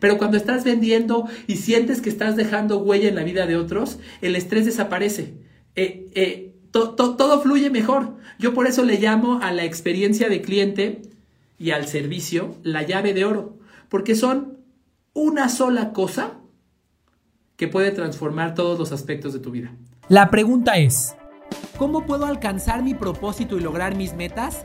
Pero cuando estás vendiendo y sientes que estás dejando huella en la vida de otros, el estrés desaparece. Eh, eh, todo fluye mejor. Yo por eso le llamo a la experiencia de cliente y al servicio la llave de oro, porque son una sola cosa que puede transformar todos los aspectos de tu vida. La pregunta es, ¿cómo puedo alcanzar mi propósito y lograr mis metas?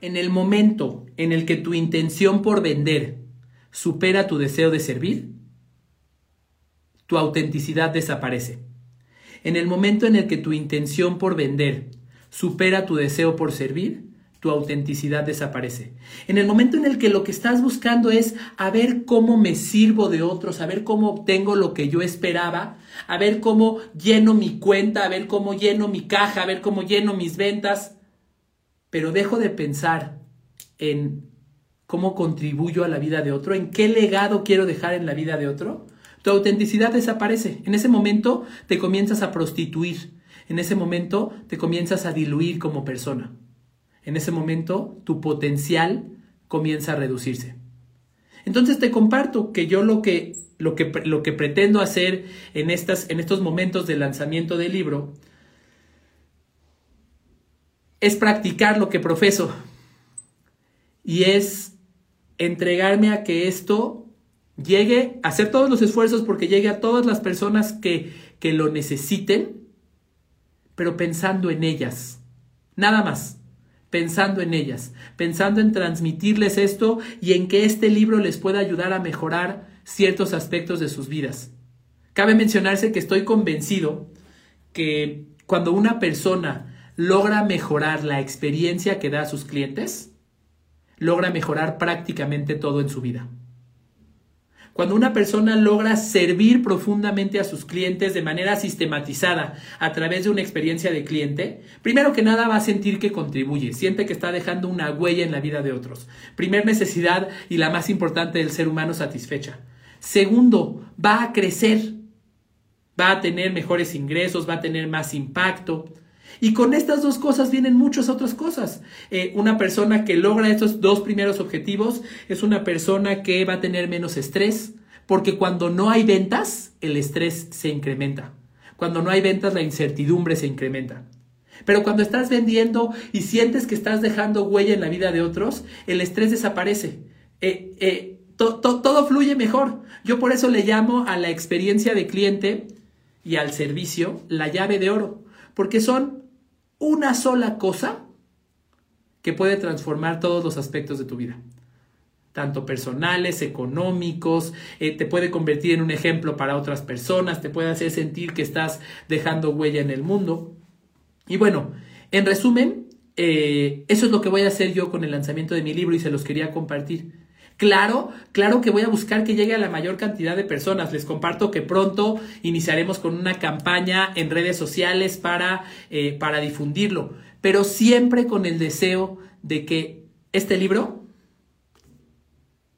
En el momento en el que tu intención por vender supera tu deseo de servir, tu autenticidad desaparece. En el momento en el que tu intención por vender supera tu deseo por servir, tu autenticidad desaparece. En el momento en el que lo que estás buscando es a ver cómo me sirvo de otros, a ver cómo obtengo lo que yo esperaba, a ver cómo lleno mi cuenta, a ver cómo lleno mi caja, a ver cómo lleno mis ventas, pero dejo de pensar en cómo contribuyo a la vida de otro, en qué legado quiero dejar en la vida de otro, tu autenticidad desaparece. En ese momento te comienzas a prostituir. En ese momento te comienzas a diluir como persona. En ese momento tu potencial comienza a reducirse. Entonces te comparto que yo lo que, lo que, lo que pretendo hacer en, estas, en estos momentos de lanzamiento del libro es practicar lo que profeso y es entregarme a que esto llegue hacer todos los esfuerzos porque llegue a todas las personas que, que lo necesiten, pero pensando en ellas. Nada más pensando en ellas, pensando en transmitirles esto y en que este libro les pueda ayudar a mejorar ciertos aspectos de sus vidas. Cabe mencionarse que estoy convencido que cuando una persona logra mejorar la experiencia que da a sus clientes, logra mejorar prácticamente todo en su vida. Cuando una persona logra servir profundamente a sus clientes de manera sistematizada a través de una experiencia de cliente, primero que nada va a sentir que contribuye, siente que está dejando una huella en la vida de otros. Primer necesidad y la más importante del ser humano satisfecha. Segundo, va a crecer, va a tener mejores ingresos, va a tener más impacto. Y con estas dos cosas vienen muchas otras cosas. Eh, una persona que logra estos dos primeros objetivos es una persona que va a tener menos estrés, porque cuando no hay ventas, el estrés se incrementa. Cuando no hay ventas, la incertidumbre se incrementa. Pero cuando estás vendiendo y sientes que estás dejando huella en la vida de otros, el estrés desaparece. Eh, eh, todo fluye mejor. Yo por eso le llamo a la experiencia de cliente y al servicio la llave de oro, porque son una sola cosa que puede transformar todos los aspectos de tu vida, tanto personales, económicos, eh, te puede convertir en un ejemplo para otras personas, te puede hacer sentir que estás dejando huella en el mundo. Y bueno, en resumen, eh, eso es lo que voy a hacer yo con el lanzamiento de mi libro y se los quería compartir. Claro, claro que voy a buscar que llegue a la mayor cantidad de personas. Les comparto que pronto iniciaremos con una campaña en redes sociales para, eh, para difundirlo, pero siempre con el deseo de que este libro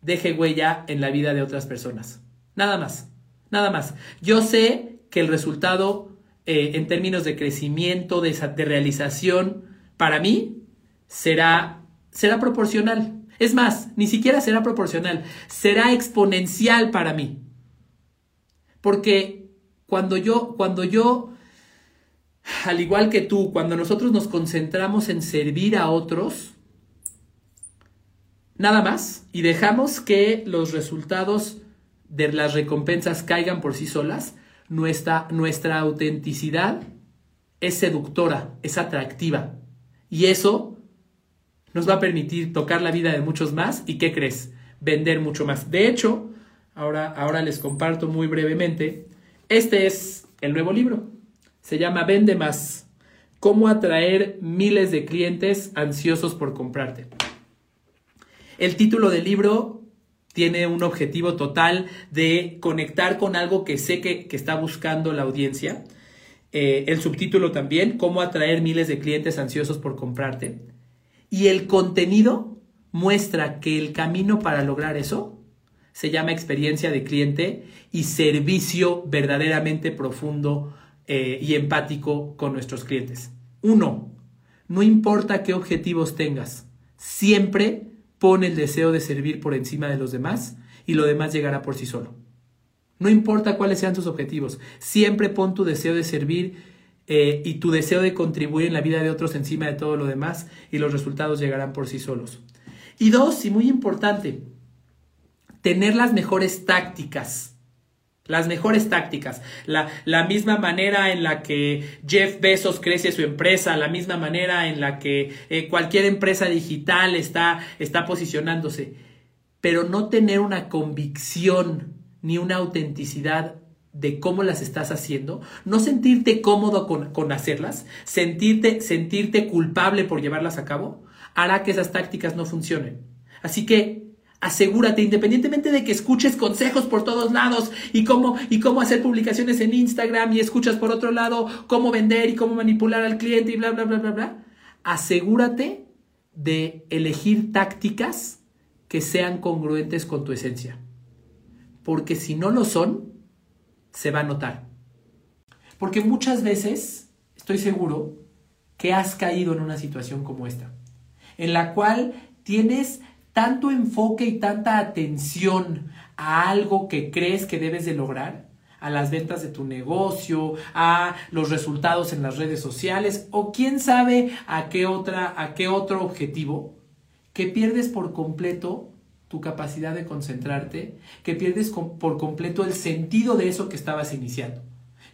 deje huella en la vida de otras personas. Nada más, nada más. Yo sé que el resultado eh, en términos de crecimiento, de, de realización, para mí será, será proporcional. Es más, ni siquiera será proporcional, será exponencial para mí. Porque cuando yo, cuando yo, al igual que tú, cuando nosotros nos concentramos en servir a otros, nada más, y dejamos que los resultados de las recompensas caigan por sí solas, nuestra, nuestra autenticidad es seductora, es atractiva. Y eso nos va a permitir tocar la vida de muchos más y ¿qué crees? Vender mucho más. De hecho, ahora, ahora les comparto muy brevemente, este es el nuevo libro. Se llama Vende más. Cómo atraer miles de clientes ansiosos por comprarte. El título del libro tiene un objetivo total de conectar con algo que sé que, está buscando la audiencia. Eh, el subtítulo también, cómo atraer miles de clientes ansiosos por comprarte. Y el contenido muestra que el camino para lograr eso se llama experiencia de cliente y servicio verdaderamente profundo eh, y empático con nuestros clientes. Uno, no importa qué objetivos tengas, siempre pon el deseo de servir por encima de los demás y lo demás llegará por sí solo. No importa cuáles sean tus objetivos, siempre pon tu deseo de servir eh, y tu deseo de contribuir en la vida de otros encima de todo lo demás y los resultados llegarán por sí solos. Y dos, y muy importante, tener las mejores tácticas las mejores tácticas, la, la, misma manera en la que Jeff Bezos crece su empresa, la misma manera en la que eh, cualquier empresa digital está, está posicionándose, pero no tener una convicción ni una autenticidad de cómo las estás haciendo, no sentirte cómodo con, con hacerlas, sentirte, sentirte culpable por llevarlas a cabo, hará que esas tácticas no funcionen. Así que asegúrate, independientemente de que escuches consejos por todos lados y cómo, y cómo hacer publicaciones en Instagram y escuchas por otro lado cómo vender y cómo manipular al cliente y bla, bla, bla, bla, bla, asegúrate de elegir tácticas que sean congruentes con tu esencia. Porque si no lo son, se va a notar. Porque muchas veces, estoy seguro, que has caído en una situación como esta, en la cual tienes tanto enfoque y tanta atención a algo que crees que debes de lograr, a las ventas de tu negocio, a los resultados en las redes sociales o quién sabe a qué otra a qué otro objetivo que pierdes por completo tu capacidad de concentrarte, que pierdes por completo el sentido de eso que estabas iniciando.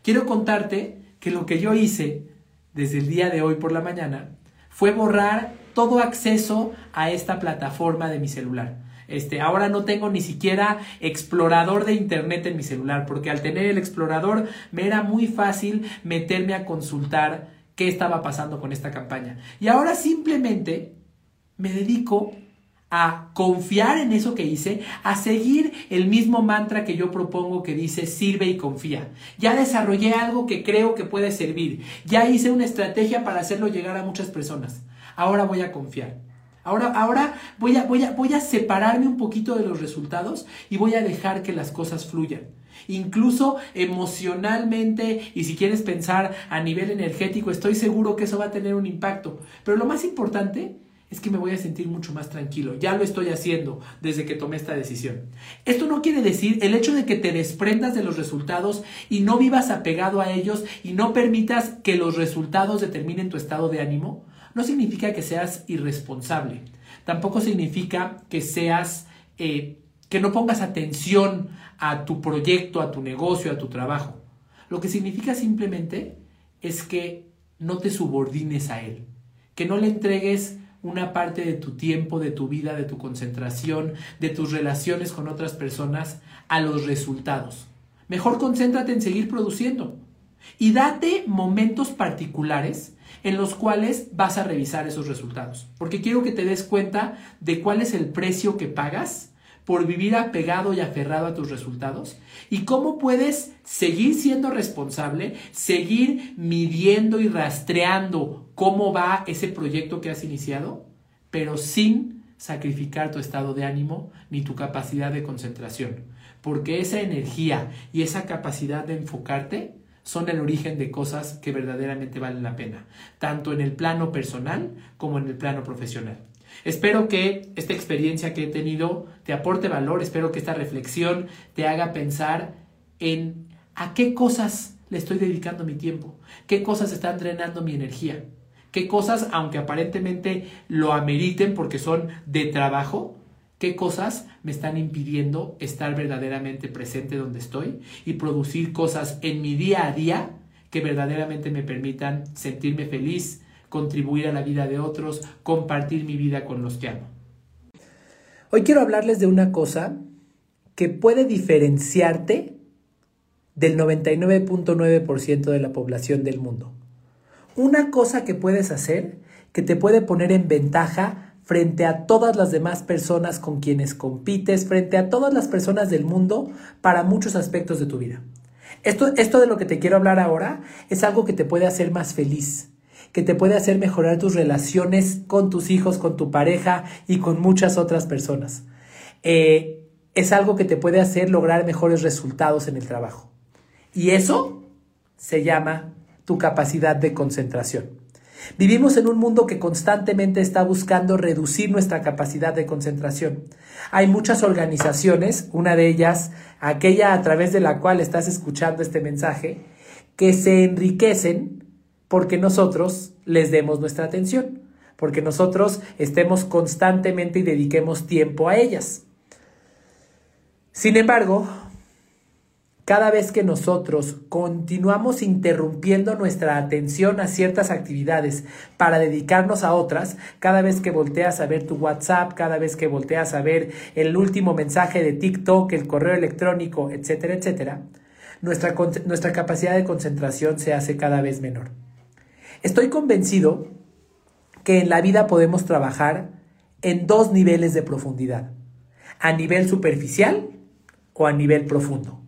Quiero contarte que lo que yo hice desde el día de hoy por la mañana fue borrar todo acceso a esta plataforma de mi celular. Este, ahora no tengo ni siquiera explorador de internet en mi celular, porque al tener el explorador me era muy fácil meterme a consultar qué estaba pasando con esta campaña. Y ahora simplemente me dedico a confiar en eso que hice, a seguir el mismo mantra que yo propongo que dice sirve y confía. Ya desarrollé algo que creo que puede servir, ya hice una estrategia para hacerlo llegar a muchas personas ahora voy a confiar. Ahora, ahora voy, a, voy, a, voy a separarme un poquito de los resultados y voy a dejar que las cosas fluyan. Incluso emocionalmente y si quieres pensar a nivel energético, estoy seguro que eso va a tener un impacto. Pero lo más importante es que me voy a sentir mucho más tranquilo. Ya lo estoy haciendo desde que tomé esta decisión. Esto no quiere decir el hecho de que te desprendas de los resultados y no vivas apegado a ellos y no permitas que los resultados determinen tu estado de ánimo no significa que seas irresponsable. Tampoco significa que seas, eh, que no pongas atención a tu proyecto, a tu negocio, a tu trabajo. Lo que significa simplemente es que no te subordines a él, que no le entregues una parte de tu tiempo, de tu vida, de tu concentración, de tus relaciones con otras personas a los resultados. Mejor concéntrate en seguir produciendo y date momentos particulares en los cuales vas a revisar esos resultados. Porque quiero que te des cuenta de cuál es el precio que pagas por vivir apegado y aferrado a tus resultados y cómo puedes seguir siendo responsable, seguir midiendo y rastreando cómo va ese proyecto que has iniciado, pero sin sacrificar tu estado de ánimo ni tu capacidad de concentración. Porque esa energía y esa capacidad de enfocarte son el origen de cosas que verdaderamente valen la pena, tanto en el plano personal como en el plano profesional. Espero que esta experiencia que he tenido te aporte valor, espero que esta reflexión te haga pensar en a qué cosas le estoy dedicando mi tiempo, qué cosas están drenando mi energía, qué cosas, aunque aparentemente lo ameriten porque son de trabajo, qué cosas me están impidiendo estar verdaderamente presente donde estoy y producir cosas en mi día a día que verdaderamente me permitan sentirme feliz, contribuir a la vida de otros, compartir mi vida con los que amo. Hoy quiero hablarles de una cosa que puede diferenciarte del 99.9% de la población del mundo. Una cosa que puedes hacer que te puede poner en ventaja frente a todas las demás personas con quienes compites, frente a todas las personas del mundo para muchos aspectos de tu vida. Esto, esto de lo que te quiero hablar ahora es algo que te puede hacer más feliz, que te puede hacer mejorar tus relaciones con tus hijos, con tu pareja y con muchas otras personas. Eh, es algo que te puede hacer lograr mejores resultados en el trabajo. Y eso se llama tu capacidad de concentración. Vivimos en un mundo que constantemente está buscando reducir nuestra capacidad de concentración. Hay muchas organizaciones, una de ellas, aquella a través de la cual estás escuchando este mensaje, que se enriquecen porque nosotros les demos nuestra atención, porque nosotros estemos constantemente y dediquemos tiempo a ellas. Sin embargo, cada vez que nosotros continuamos interrumpiendo nuestra atención a ciertas actividades para dedicarnos a otras, cada vez que volteas a ver tu WhatsApp, cada vez que volteas a ver el último mensaje de TikTok, el correo electrónico, etcétera, etcétera, nuestra, nuestra capacidad de concentración se hace cada vez menor. Estoy convencido que en la vida podemos trabajar en dos niveles de profundidad, a nivel superficial o a nivel profundo.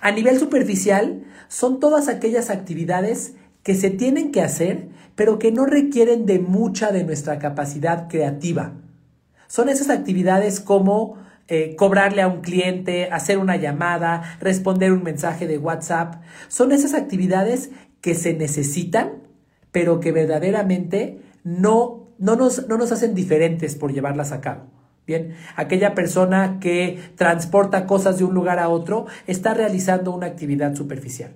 A nivel superficial, son todas aquellas actividades que se tienen que hacer, pero que no requieren de mucha de nuestra capacidad creativa. Son esas actividades como eh, cobrarle a un cliente, hacer una llamada, responder un mensaje de WhatsApp. Son esas actividades que se necesitan, pero que verdaderamente no, no, nos, no nos hacen diferentes por llevarlas a cabo. Bien, aquella persona que transporta cosas de un lugar a otro está realizando una actividad superficial.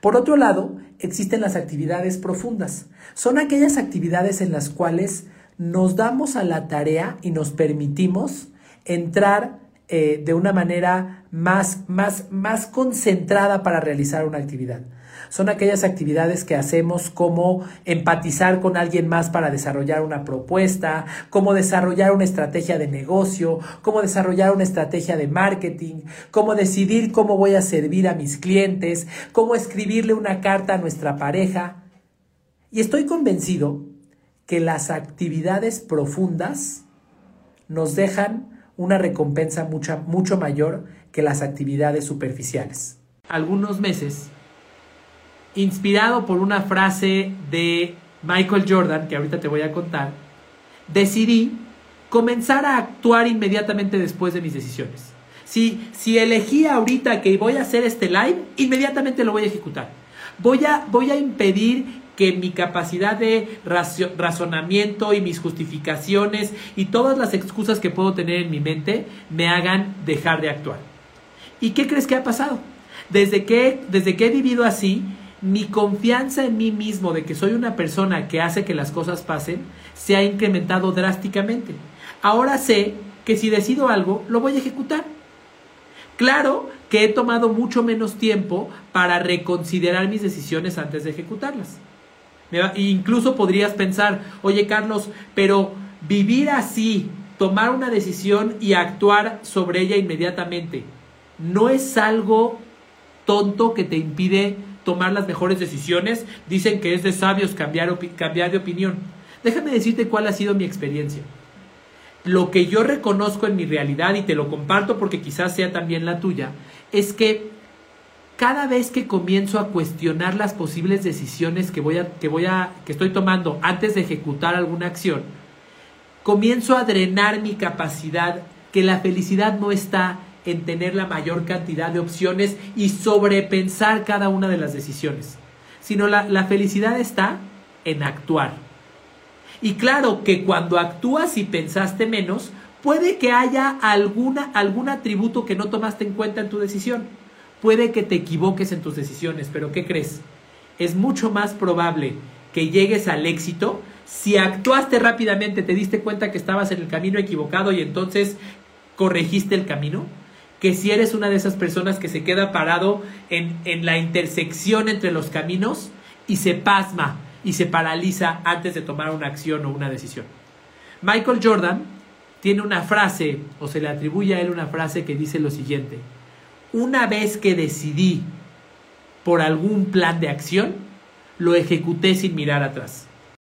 Por otro lado, existen las actividades profundas. Son aquellas actividades en las cuales nos damos a la tarea y nos permitimos entrar eh, de una manera más, más, más concentrada para realizar una actividad. Son aquellas actividades que hacemos como empatizar con alguien más para desarrollar una propuesta, como desarrollar una estrategia de negocio, como desarrollar una estrategia de marketing, como decidir cómo voy a servir a mis clientes, cómo escribirle una carta a nuestra pareja. Y estoy convencido que las actividades profundas nos dejan una recompensa mucho, mucho mayor que las actividades superficiales. Algunos meses inspirado por una frase de Michael Jordan, que ahorita te voy a contar, decidí comenzar a actuar inmediatamente después de mis decisiones. Si, si elegí ahorita que voy a hacer este live, inmediatamente lo voy a ejecutar. Voy a, voy a impedir que mi capacidad de razonamiento y mis justificaciones y todas las excusas que puedo tener en mi mente me hagan dejar de actuar. ¿Y qué crees que ha pasado? Desde que, desde que he vivido así, mi confianza en mí mismo de que soy una persona que hace que las cosas pasen se ha incrementado drásticamente. Ahora sé que si decido algo, lo voy a ejecutar. Claro que he tomado mucho menos tiempo para reconsiderar mis decisiones antes de ejecutarlas. Incluso podrías pensar, oye Carlos, pero vivir así, tomar una decisión y actuar sobre ella inmediatamente, ¿no es algo tonto que te impide tomar las mejores decisiones. Dicen que es de sabios cambiar, cambiar de opinión. Déjame decirte cuál ha sido mi experiencia. Lo que yo reconozco en mi realidad, y te lo comparto porque quizás sea también la tuya, es que cada vez que comienzo a cuestionar las posibles decisiones que voy a, que voy a, que estoy tomando antes de ejecutar alguna acción, comienzo a drenar mi capacidad que la felicidad no está en tener la mayor cantidad de opciones y sobrepensar cada una de las decisiones, sino la, felicidad está en actuar. Y claro que cuando actúas y pensaste menos, puede que haya alguna, algún atributo que no tomaste en cuenta en tu decisión. Puede que te equivoques en tus decisiones, pero ¿qué crees? Es mucho más probable que llegues al éxito si actuaste rápidamente, te diste cuenta que estabas en el camino equivocado y entonces corregiste el camino, que si eres una de esas personas que se queda parado en, en la intersección entre los caminos y se pasma y se paraliza antes de tomar una acción o una decisión. Michael Jordan tiene una frase, o se le atribuye a él una frase que dice lo siguiente, una vez que decidí por algún plan de acción, lo ejecuté sin mirar atrás.